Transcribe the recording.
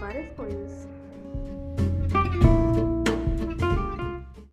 várias coisas.